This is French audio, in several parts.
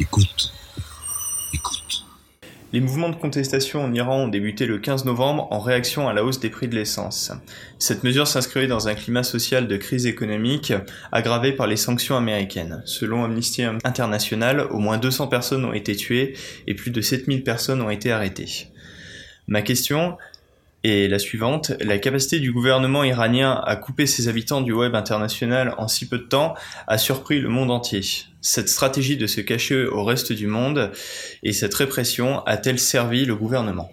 Écoute. Écoute. Les mouvements de contestation en Iran ont débuté le 15 novembre en réaction à la hausse des prix de l'essence. Cette mesure s'inscrivait dans un climat social de crise économique aggravé par les sanctions américaines. Selon Amnesty International, au moins 200 personnes ont été tuées et plus de 7000 personnes ont été arrêtées. Ma question est la suivante. La capacité du gouvernement iranien à couper ses habitants du web international en si peu de temps a surpris le monde entier. Cette stratégie de se cacher au reste du monde et cette répression a-t-elle servi le gouvernement?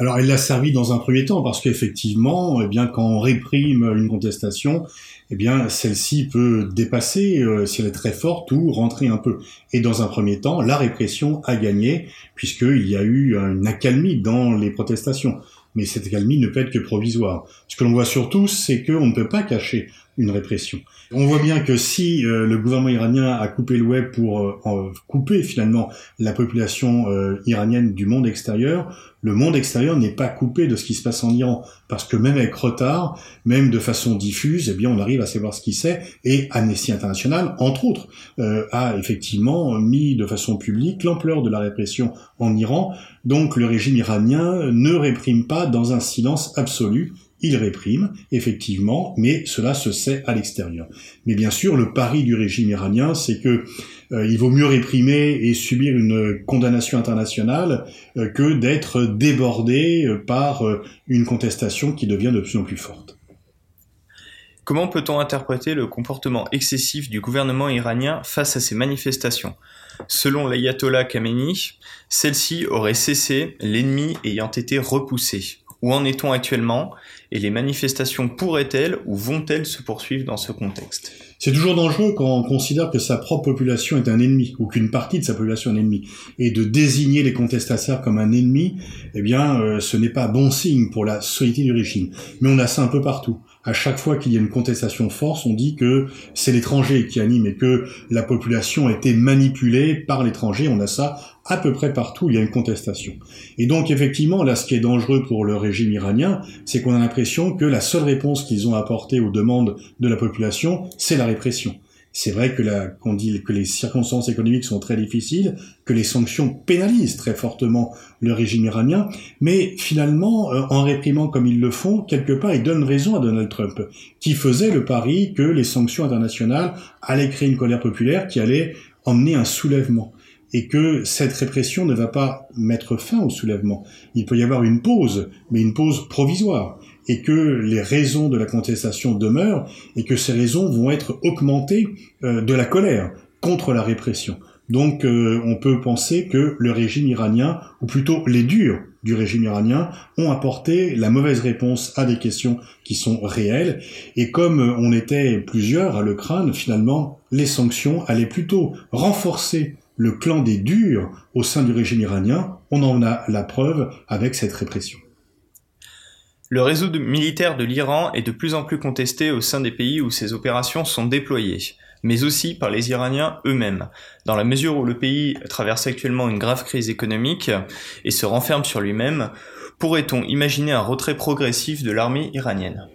Alors, elle l'a servi dans un premier temps parce qu'effectivement, eh bien, quand on réprime une contestation, eh bien, celle-ci peut dépasser, euh, si elle est très forte, ou rentrer un peu. Et dans un premier temps, la répression a gagné puisqu'il y a eu une accalmie dans les protestations mais cette accalmie ne peut être que provisoire. Ce que l'on voit surtout, c'est qu'on ne peut pas cacher une répression. On voit bien que si euh, le gouvernement iranien a coupé le web pour euh, couper finalement la population euh, iranienne du monde extérieur, le monde extérieur n'est pas coupé de ce qui se passe en Iran, parce que même avec retard, même de façon diffuse, eh bien on arrive à savoir ce qui c'est, et Amnesty International, entre autres, a effectivement mis de façon publique l'ampleur de la répression en Iran, donc le régime iranien ne réprime pas dans un silence absolu, il réprime, effectivement, mais cela se sait à l'extérieur. Mais bien sûr, le pari du régime iranien, c'est que euh, il vaut mieux réprimer et subir une condamnation internationale euh, que d'être débordé euh, par une contestation qui devient de plus en plus forte. Comment peut-on interpréter le comportement excessif du gouvernement iranien face à ces manifestations? Selon l'ayatollah Khamenei, celle-ci aurait cessé, l'ennemi ayant été repoussé. Où en est-on actuellement? Et les manifestations pourraient-elles ou vont-elles se poursuivre dans ce contexte? C'est toujours dangereux quand on considère que sa propre population est un ennemi ou qu'une partie de sa population est un ennemi. Et de désigner les contestataires comme un ennemi, eh bien, euh, ce n'est pas bon signe pour la solidité du régime. Mais on a ça un peu partout à chaque fois qu'il y a une contestation force, on dit que c'est l'étranger qui anime et que la population a été manipulée par l'étranger. On a ça à peu près partout, il y a une contestation. Et donc effectivement, là, ce qui est dangereux pour le régime iranien, c'est qu'on a l'impression que la seule réponse qu'ils ont apportée aux demandes de la population, c'est la répression. C'est vrai que, qu'on dit que les circonstances économiques sont très difficiles, que les sanctions pénalisent très fortement le régime iranien, mais finalement, euh, en réprimant comme ils le font, quelque part, ils donnent raison à Donald Trump, qui faisait le pari que les sanctions internationales allaient créer une colère populaire qui allait emmener un soulèvement et que cette répression ne va pas mettre fin au soulèvement. Il peut y avoir une pause, mais une pause provisoire et que les raisons de la contestation demeurent et que ces raisons vont être augmentées euh, de la colère contre la répression. Donc euh, on peut penser que le régime iranien, ou plutôt les durs du régime iranien, ont apporté la mauvaise réponse à des questions qui sont réelles. Et comme on était plusieurs à le crâne, finalement, les sanctions allaient plutôt renforcer le clan des durs au sein du régime iranien. On en a la preuve avec cette répression. Le réseau militaire de l'Iran est de plus en plus contesté au sein des pays où ces opérations sont déployées, mais aussi par les Iraniens eux-mêmes, dans la mesure où le pays traverse actuellement une grave crise économique et se renferme sur lui-même, pourrait-on imaginer un retrait progressif de l'armée iranienne?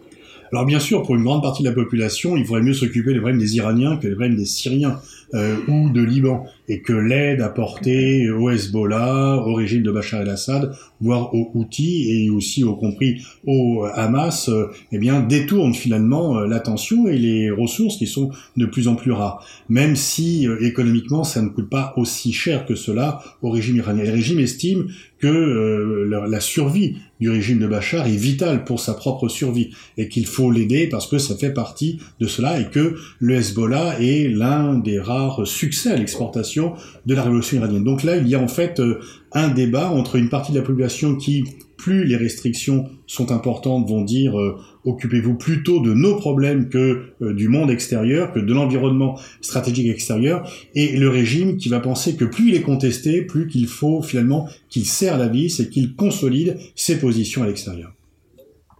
Alors bien sûr, pour une grande partie de la population, il faudrait mieux s'occuper des problèmes des Iraniens que des problèmes des Syriens euh, ou de Liban, et que l'aide apportée au Hezbollah, au régime de Bachar el-Assad, voire aux Houthis et aussi, au compris au Hamas, euh, eh bien détourne finalement euh, l'attention et les ressources qui sont de plus en plus rares. Même si économiquement ça ne coûte pas aussi cher que cela au régime iranien. Le régime estime que la survie du régime de Bachar est vitale pour sa propre survie et qu'il faut l'aider parce que ça fait partie de cela et que le Hezbollah est l'un des rares succès à l'exportation de la révolution iranienne. Donc là, il y a en fait euh, un débat entre une partie de la population qui, plus les restrictions sont importantes, vont dire euh, occupez-vous plutôt de nos problèmes que euh, du monde extérieur, que de l'environnement stratégique extérieur, et le régime qui va penser que plus il est contesté, plus qu'il faut finalement qu'il serre la vis et qu'il consolide ses positions à l'extérieur.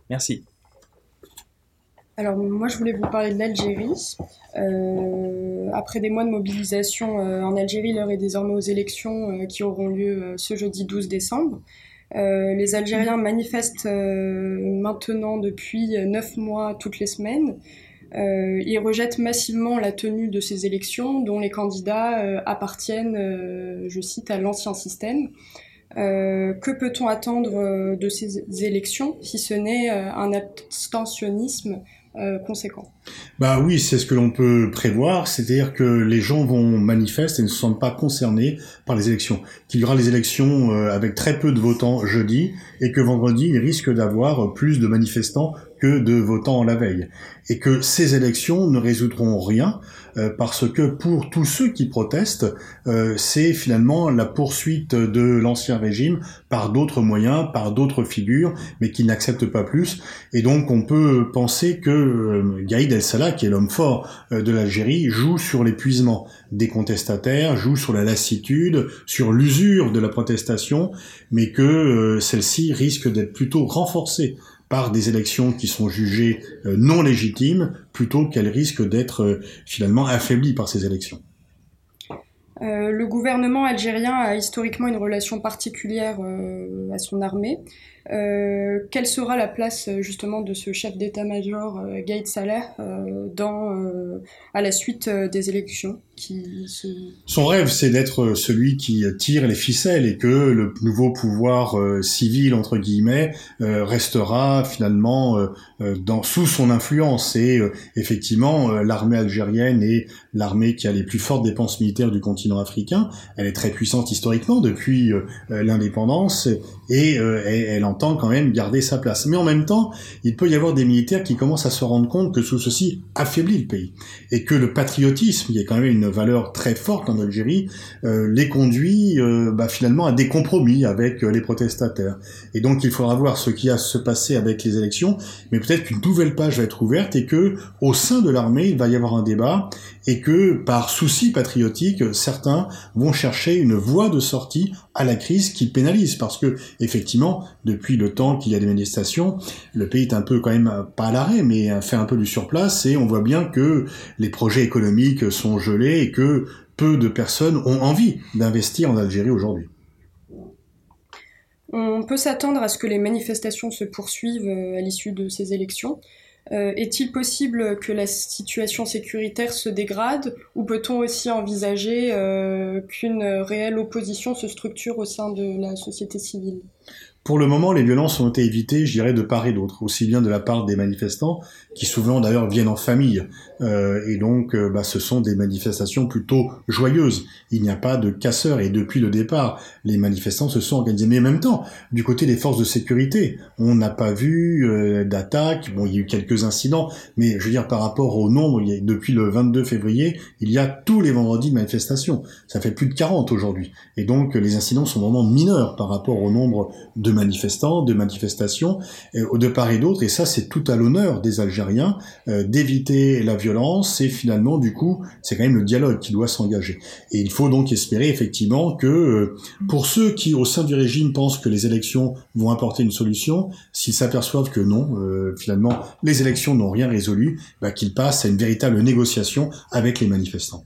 Merci. Alors moi je voulais vous parler de l'Algérie. Euh, après des mois de mobilisation euh, en Algérie, l'heure est désormais aux élections euh, qui auront lieu ce jeudi 12 décembre. les Algériens manifestent maintenant depuis neuf mois toutes les semaines. Euh, il rejette massivement la tenue de ces élections dont les candidats appartiennent, je cite, à l'ancien système. que peut-on attendre de ces élections si ce n'est un abstentionnisme conséquent Bah oui, c'est ce que l'on peut prévoir, c'est-à-dire que les gens vont manifester et ne se sentent pas concernés par les élections. Qu'il y aura les élections avec très peu de votants jeudi et que vendredi, il risque d'avoir plus de manifestants que de votants la veille. Et que ces élections ne résoudront rien euh, parce que pour tous ceux qui protestent, euh, c'est finalement la poursuite de l'ancien régime par d'autres moyens, par d'autres figures, mais qui n'acceptent pas plus. Et donc on peut penser que euh, El-Salah, qui est l'homme fort de l'Algérie, joue sur l'épuisement des contestataires, joue sur la lassitude, sur l'usure de la protestation, mais que celle-ci risque d'être plutôt renforcée par des élections qui sont jugées euh, non légitimes plutôt qu'elles risquent d'être euh, finalement affaiblies par ces élections. Euh, le gouvernement algérien a historiquement une relation particulière à son armée. Euh, quelle sera la place euh, justement de ce chef d'état-major euh, Gaïd Saleh dans, à la suite des élections. Son rêve, c'est d'être celui qui tire les ficelles et que le nouveau pouvoir civil entre guillemets restera finalement sous son influence. Et effectivement, l'armée algérienne est l'armée qui a les plus fortes dépenses militaires du continent africain. Elle est très puissante historiquement depuis l'indépendance et elle en quand même garder sa place. Mais en même temps, il peut y avoir des militaires qui commencent à se rendre compte que tout ceci affaiblit le pays et que le patriotisme, qui est quand même une valeur très forte en Algérie, euh, les conduit euh, bah, finalement à des compromis avec euh, les protestataires. Et donc il faudra voir ce qui va se passer avec les élections, mais peut-être qu'une nouvelle page va être ouverte et que au sein de l'armée, il va y avoir un débat et que par souci patriotique, certains vont chercher une voie de sortie à la crise qui pénalise parce que effectivement, depuis le temps qu'il y a des manifestations, le pays est un peu quand même pas à l'arrêt, mais fait un peu du surplace et on voit bien que les projets économiques sont gelés et que peu de personnes ont envie d'investir en Algérie aujourd'hui. On peut s'attendre à ce que les manifestations se poursuivent euh, à l'issue de ces élections. Euh, est-il possible que la situation sécuritaire se dégrade ou peut-on aussi envisager euh, qu'une réelle opposition se structure au sein de la société civile? Pour le moment, les violences ont été évitées, je dirais, de part et d'autre, aussi bien de la part des manifestants, qui souvent d'ailleurs viennent en famille, euh, et donc euh, bah, ce sont des manifestations plutôt joyeuses. Il n'y a pas de casseurs, et depuis le départ, les manifestants se sont organisés. Mais en même temps, du côté des forces de sécurité, on n'a pas vu euh, d'attaque, bon, il y a eu quelques incidents, mais je veux dire, par rapport au nombre, depuis le 22 février, il y a tous les vendredis de manifestations. Ça fait plus de 40 aujourd'hui. Et donc, les incidents sont vraiment mineurs par rapport au nombre de manifestants, de manifestations, euh, de part et d'autre, et ça c'est tout à l'honneur des Algériens euh, d'éviter la violence, et finalement du coup c'est quand même le dialogue qui doit s'engager. Et il faut donc espérer effectivement que euh, pour ceux qui au sein du régime pensent que les élections vont apporter une solution, s'ils s'aperçoivent que non, finalement les élections n'ont rien résolu, bah, qu'ils passent à une véritable négociation avec les manifestants.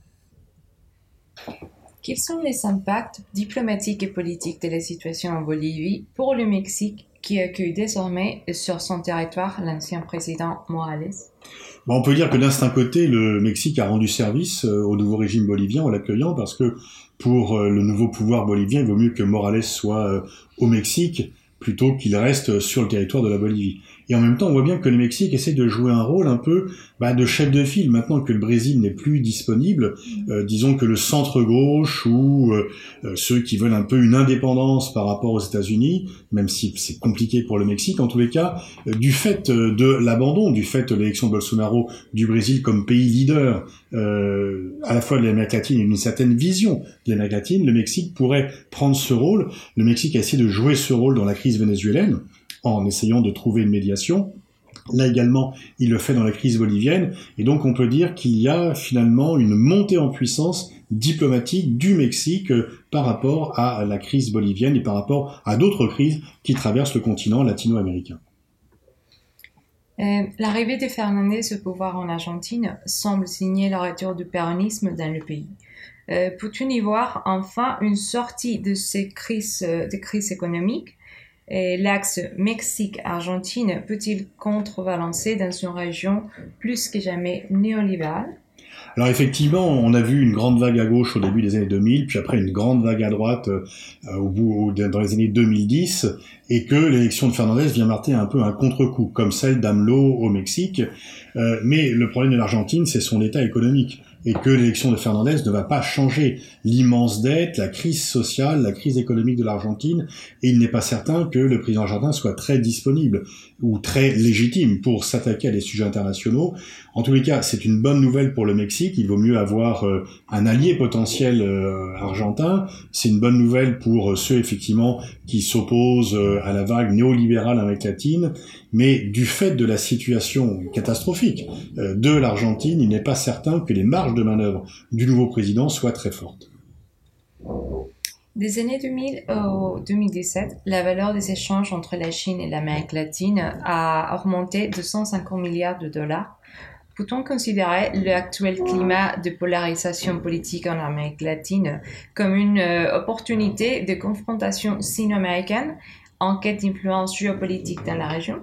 Quels sont les impacts diplomatiques et politiques de la situation en Bolivie pour le Mexique qui accueille désormais sur son territoire l'ancien président Morales? On peut dire que d'un certain côté, le Mexique a rendu service euh, au nouveau régime bolivien en l'accueillant parce que pour euh, le nouveau pouvoir bolivien, il vaut mieux que Morales soit euh, au Mexique plutôt qu'il reste sur le territoire de la Bolivie. Et en même temps, on voit bien que le Mexique essaie de jouer un rôle un peu bah, de chef de file. Maintenant que le Brésil n'est plus disponible, euh, disons que le centre-gauche ou euh, euh, ceux qui veulent un peu une indépendance par rapport aux États-Unis, même si c'est compliqué pour le Mexique, en tous les cas, du fait de l'abandon, du fait de l'élection de Bolsonaro du Brésil comme pays leader à la fois de l'Amérique latine et d'une certaine vision de l'Amérique latine, le Mexique pourrait prendre ce rôle. Le Mexique a essayé de jouer ce rôle dans la crise vénézuélienne en essayant de trouver une médiation. Là également, il le fait dans la crise bolivienne, et donc on peut dire qu'il y a finalement une montée en puissance diplomatique du Mexique euh, par rapport à la crise bolivienne et par rapport à d'autres crises qui traversent le continent latino-américain. Euh, l'arrivée de Fernandez au pouvoir en Argentine semble signer le retour du péronisme dans le pays. Euh, Peut-on y voir enfin une sortie de ces crises, crises économiques L'axe Mexique-Argentine peut-il contrebalancer dans une région plus que jamais néolibérale? Alors effectivement, on a vu une grande vague à gauche au début des années 2000, puis après une grande vague à droite euh, au bout dans les années 2010, et que l'élection de Fernandez vient marquer un peu un contre-coup, comme celle d'AMLO au Mexique. Euh, mais le problème de l'Argentine, c'est son état économique et que l'élection de Fernandez ne va pas changer l'immense dette, la crise sociale, la crise économique de l'Argentine, et il n'est pas certain que le président argentin soit très disponible ou très légitime pour s'attaquer à des sujets internationaux. En tous les cas, c'est une bonne nouvelle pour le Mexique, il vaut mieux avoir euh, un allié potentiel euh, argentin, c'est une bonne nouvelle pour euh, ceux effectivement qui s'opposent à la vague néolibérale Amérique latine, mais du fait de la situation catastrophique de l'Argentine, il n'est pas certain que les marges de manœuvre du nouveau président soit très forte. Des années 2000 au 2017, la valeur des échanges entre la Chine et l'Amérique latine a augmenté de 150 milliards de dollars. Peut-on considérer l'actuel climat de polarisation politique en Amérique latine comme une euh, opportunité de confrontation sino-américaine en quête d'influence géopolitique dans la région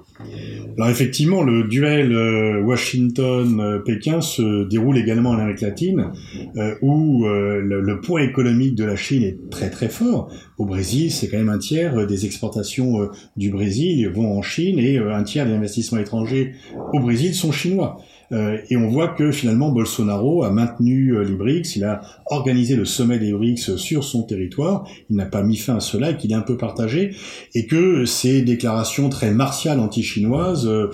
Alors effectivement, le duel euh, Washington-Pékin se déroule également en Amérique latine, euh, où euh, le, poids économique de la Chine est très très fort. Au Brésil, c'est quand même un tiers des exportations du Brésil vont en Chine et un tiers des investissements étrangers au Brésil sont chinois. Et on voit que finalement Bolsonaro a maintenu euh, les BRICS, il a organisé le sommet des BRICS sur son territoire, il n'a pas mis fin à cela et qu'il est un peu partagé, que ces déclarations très martiales anti-chinoises euh,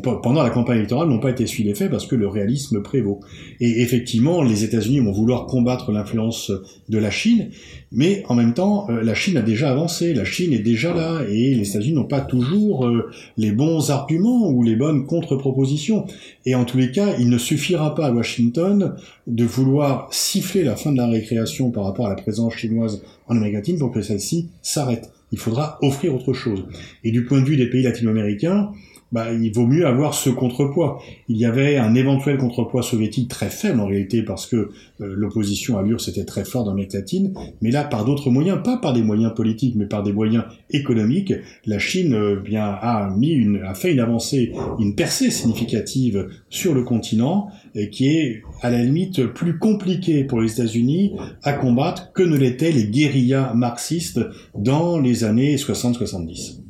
pas, pendant la campagne électorale n'ont pas été suivies d'effet parce que le réalisme prévaut. Et effectivement, les États-Unis vont vouloir combattre l'influence de la Chine, mais en même temps, la Chine a déjà avancé, la Chine est déjà là, et les États-Unis n'ont pas toujours les bons arguments ou les bonnes contre-propositions. Et en tout les cas, il ne suffira pas à Washington de vouloir siffler la fin de la récréation par rapport à la présence chinoise en Amérique latine pour que celle-ci s'arrête. Il faudra offrir autre chose. Et du point de vue des pays latino-américains, bah, il vaut mieux avoir ce contrepoids. Il y avait un éventuel contrepoids soviétique très faible en réalité parce que euh, l'opposition à l'URSS était très forte dans l'Amérique latine, mais là par d'autres moyens, pas par des moyens politiques, mais par des moyens économiques, la Chine euh, bien a mis une, a fait une avancée, une percée significative sur le continent et qui est à la limite plus compliquée pour les États-Unis à combattre que ne l'étaient les guérillas marxistes dans les années 60-70.